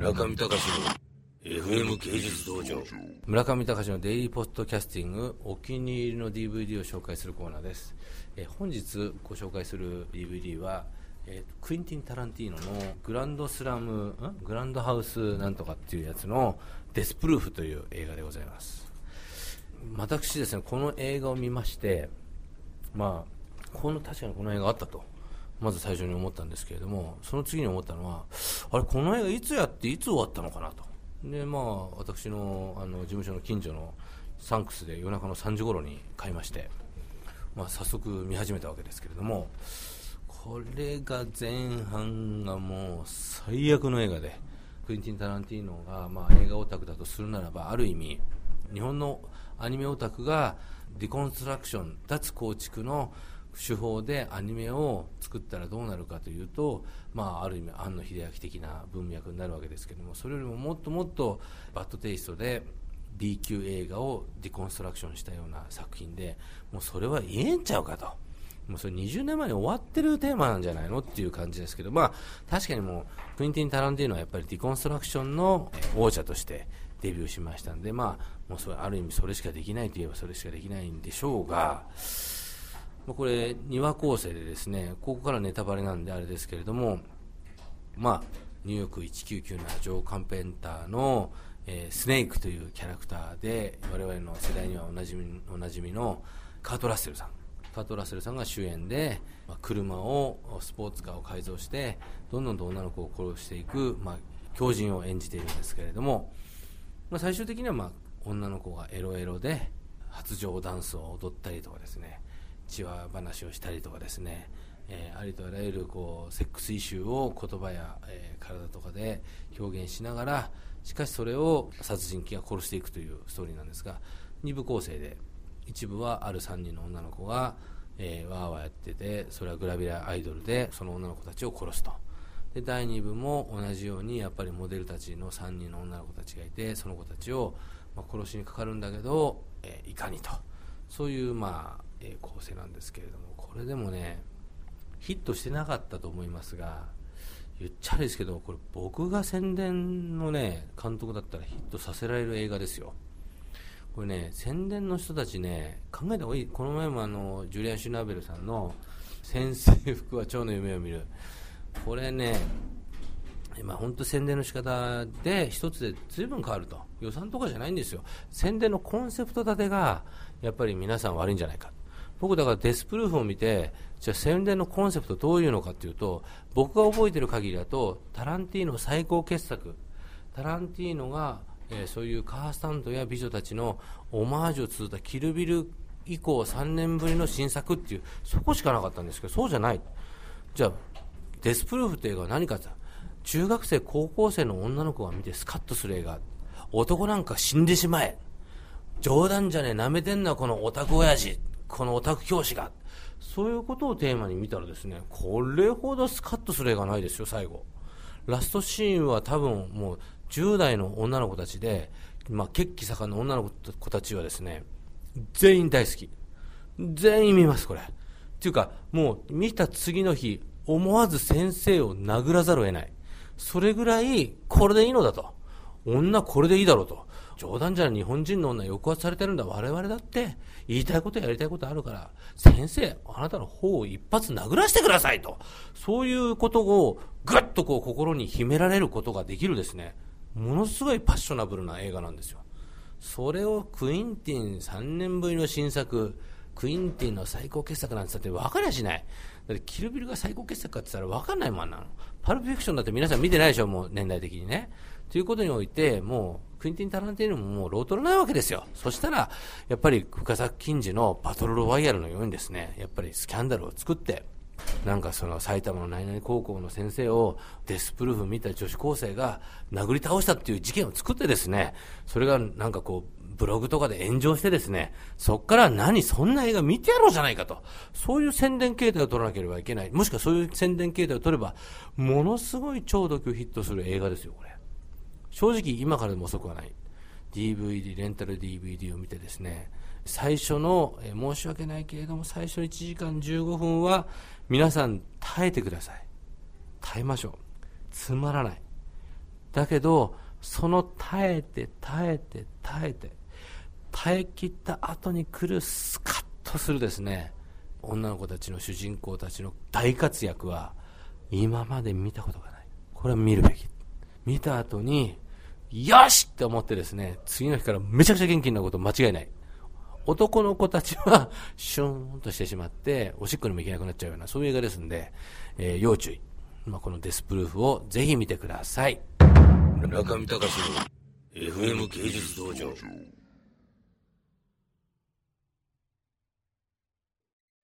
村上隆の FM 芸術道場村上隆のデイリーポッドキャスティングお気に入りの DVD を紹介するコーナーです、え本日ご紹介する DVD は、えー、クインティン・タランティーノのグランドスラムグランドハウスなんとかっていうやつのデスプルーフという映画でございます。私ですねこの映画を見ましてまあこの確かにこの映画あったと。まず最初に思ったんですけれどもその次に思ったのはあれこの映画いつやっていつ終わったのかなと。でまあ私のあの事務所の近所のサンクスで夜中の3時頃に買いまして、まあ、早速見始めたわけですけれどもこれが前半がもう最悪の映画でクインティン・タランティーノが、まあ、映画オタクだとするならばある意味日本のアニメオタクがディコンストラクション脱構築の手法でアニメを作ったらどうなるかというと、まあ、ある意味庵野秀明的な文脈になるわけですけどもそれよりももっともっとバッドテイストで B 級映画をディコンストラクションしたような作品でもうそれは言えんちゃうかと。もうそれ20年前に終わってるテーマなんじゃないのっていう感じですけど、まあ、確かにもうクインティン・タランティーノはやっぱりディコンストラクションの王者としてデビューしましたんで、まあ、もうそれある意味それしかできないといえばそれしかできないんでしょうが、まあこれ2話構成でですねここからネタバレなんであれですけれどもまあニューヨーク1997ジョー・カンペンターの、えー、スネークというキャラクターで我々の世代にはおなじみおなじみのカート・ラッセルさん。カート・ラッセルさんが主演で、まあ、車をスポーツカーを改造してどんどんと女の子を殺していく、まあ、狂人を演じているんですけれども、まあ、最終的には、まあ、女の子がエロエロで発情ダンスを踊ったりとかですね。血話話をしたりとかですね、えー、ありとあらゆるこうセックスイシューを言葉や、えー、体とかで表現しながらしかしそれを殺人鬼が殺していくというストーリーなんですが2部構成で一部はある3人の女の子が、えー、わーわーやっててそれはグラビアアイドルでその女の子たちを殺すと。で第2部も同じようにやっぱりモデルたちの3人の女の子たちがいてその子たちを、まあ、殺しにかかるんだけど、えー、いかにと。そういうまあえ構成なんですけれどもこれでもねヒットしてなかったと思いますが言っちゃあれですけどこれ僕が宣伝のね監督だったらヒットさせられる映画ですよ。これね宣伝の人たちね考えた方がいい。この前もあのジュリアン・シュナーベルさんの「先生服は蝶の夢を見る」これねまあ、本当宣伝の仕方で一つで随分変わると。予算とかじゃないんですよ。宣伝のコンセプト立てがやっぱり皆さん悪いんじゃないか。僕だからデスプルーフを見てじゃあ宣伝のコンセプトどういうのかというと僕が覚えてる限りだとタランティーノ最高傑作。タランティーノが、えー、そういうカースタントや美女たちのオマージュを続いたキルビル以降3年ぶりの新作っていうそこしかなかったんですけどそうじゃない。じゃあデスプルーフって映画は何かって中学生高校生の女の子が見てスカッとする映画。男なんか死んでしまえ。冗談じゃねえ。舐めてんなこのオタク親父。このオタク教師が。そういうことをテーマに見たらですね、これほどスカッとする映画ないですよ、最後。ラストシーンは多分もう10代の女の子たちで、まあ、血気盛んな女の子たちはですね、全員大好き。全員見ます、これ。っていうか、もう見た次の日、思わず先生を殴らざるを得ない。それぐらい、これでいいのだと。女これでいいだろうと。冗談じゃ日本人の女抑圧されてるんだ我々だって言いたいことやりたいことあるから先生あなたの方を一発殴らせてくださいとそういうことをぐっとこう心に秘められることができるですねものすごいパッショナブルな映画なんですよそれをクインティン3年ぶりの新作クインティンの最高傑作なんて言ったって分かりゃしない。だってキルビルが最高傑作かって言ったら分かんないもんなの。パルプフィクションだって皆さん見てないでしょ、もう年代的にね。ということにおいて、もう、クインティン・タランティーノももうロートルないわけですよ。そしたら、やっぱり深作金次のバトルロワイヤルのようにですね、やっぱりスキャンダルを作って、なんかその埼玉の何々高校の先生をデスプルーフ見た女子高生が殴り倒したっていう事件を作ってですね、それがなんかこう、ブログとかで炎上してですね、そっから何、そんな映画見てやろうじゃないかと。そういう宣伝形態を取らなければいけない。もしくはそういう宣伝形態を取れば、ものすごい超ド級ヒットする映画ですよ、これ。正直今からでも遅くはない。DVD、レンタル DVD を見てですね、最初の、え申し訳ないけれども、最初1時間15分は、皆さん耐えてください。耐えましょう。つまらない。だけど、その耐えて、耐えて、耐えて、耐え切った後に来るスカッとするですね、女の子たちの主人公たちの大活躍は、今まで見たことがない。これは見るべき。見た後に、よしって思ってですね、次の日からめちゃくちゃ元気になること間違いない。男の子たちは、シューンとしてしまって、おしっこにも行けなくなっちゃうような、そういう映画ですんで、えー、要注意。まあ、このデスプルーフをぜひ見てください。中見隆の FM 芸術道場。